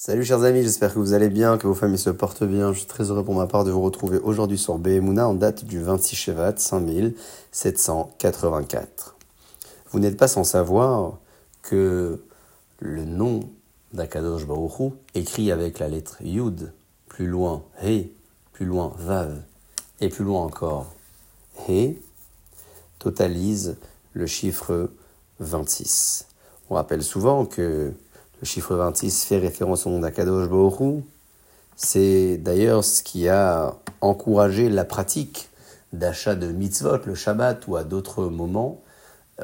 Salut chers amis, j'espère que vous allez bien, que vos familles se portent bien. Je suis très heureux pour ma part de vous retrouver aujourd'hui sur Behemuna en date du 26 Shevat 5784. Vous n'êtes pas sans savoir que le nom d'Akadosh Baruch écrit avec la lettre Yud, plus loin He, plus loin Vav, et plus loin encore He, totalise le chiffre 26. On rappelle souvent que le chiffre 26 fait référence au nom d'Akadosh Baruch C'est d'ailleurs ce qui a encouragé la pratique d'achat de mitzvot, le Shabbat ou à d'autres moments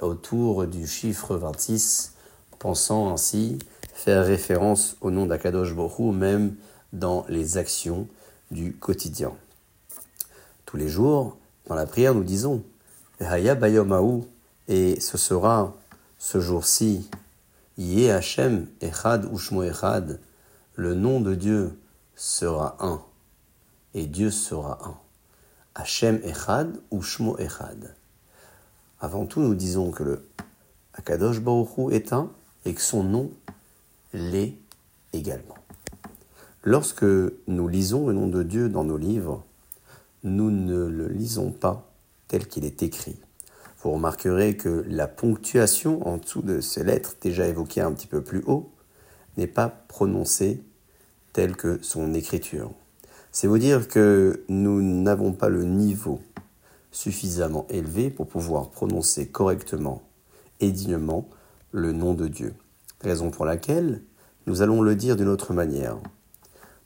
autour du chiffre 26, pensant ainsi faire référence au nom d'Akadosh Baruch même dans les actions du quotidien. Tous les jours, dans la prière, nous disons Haya Bayomahu, et ce sera ce jour-ci Yé Hashem Echad Ushmo Echad, le nom de Dieu sera un, et Dieu sera un. Hashem Echad Ushmo Echad. Avant tout, nous disons que le Akadosh Baruch est un et que son nom l'est également. Lorsque nous lisons le nom de Dieu dans nos livres, nous ne le lisons pas tel qu'il est écrit. Vous remarquerez que la ponctuation en dessous de ces lettres, déjà évoquées un petit peu plus haut, n'est pas prononcée telle que son écriture. C'est vous dire que nous n'avons pas le niveau suffisamment élevé pour pouvoir prononcer correctement et dignement le nom de Dieu. Raison pour laquelle nous allons le dire d'une autre manière.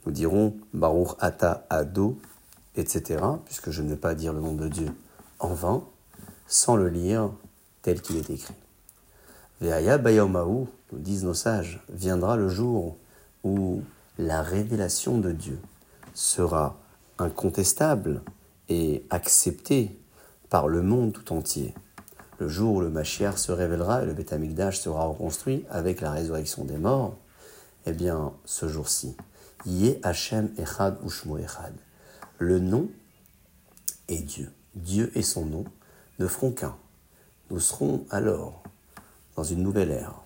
Nous dirons Baruch Ata Ado, etc., puisque je ne vais pas dire le nom de Dieu en vain, sans le lire tel qu'il est écrit. Veaya Bayomahu, nous disent nos sages, viendra le jour où la révélation de Dieu sera incontestable et acceptée par le monde tout entier. Le jour où le Mashiach se révélera et le Beth Amikdash sera reconstruit avec la résurrection des morts, eh bien, ce jour-ci, Yé Hashem Echad Ushmo Echad. Le nom est Dieu. Dieu et son nom ne feront qu'un. Nous serons alors dans une nouvelle ère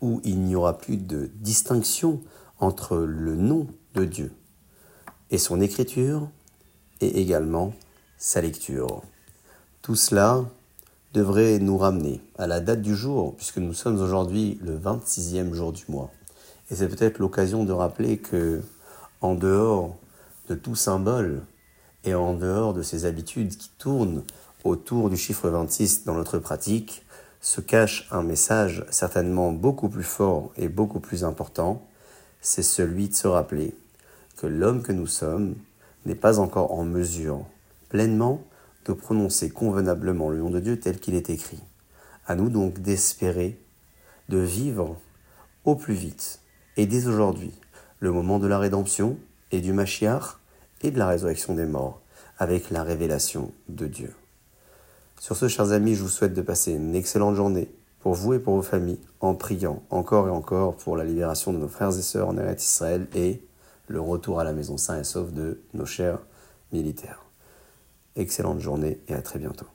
où il n'y aura plus de distinction entre le nom de Dieu et son écriture et également sa lecture. Tout cela devrait nous ramener à la date du jour, puisque nous sommes aujourd'hui le 26e jour du mois. Et c'est peut-être l'occasion de rappeler que, en dehors de tout symbole et en dehors de ces habitudes qui tournent autour du chiffre 26 dans notre pratique se cache un message certainement beaucoup plus fort et beaucoup plus important, c'est celui de se rappeler que l'homme que nous sommes n'est pas encore en mesure pleinement de prononcer convenablement le nom de Dieu tel qu'il est écrit. À nous donc d'espérer, de vivre au plus vite et dès aujourd'hui le moment de la rédemption et du Mashiach et de la résurrection des morts avec la révélation de Dieu. Sur ce, chers amis, je vous souhaite de passer une excellente journée pour vous et pour vos familles, en priant encore et encore pour la libération de nos frères et sœurs en Eretz Israël et le retour à la maison sain et sauf de nos chers militaires. Excellente journée et à très bientôt.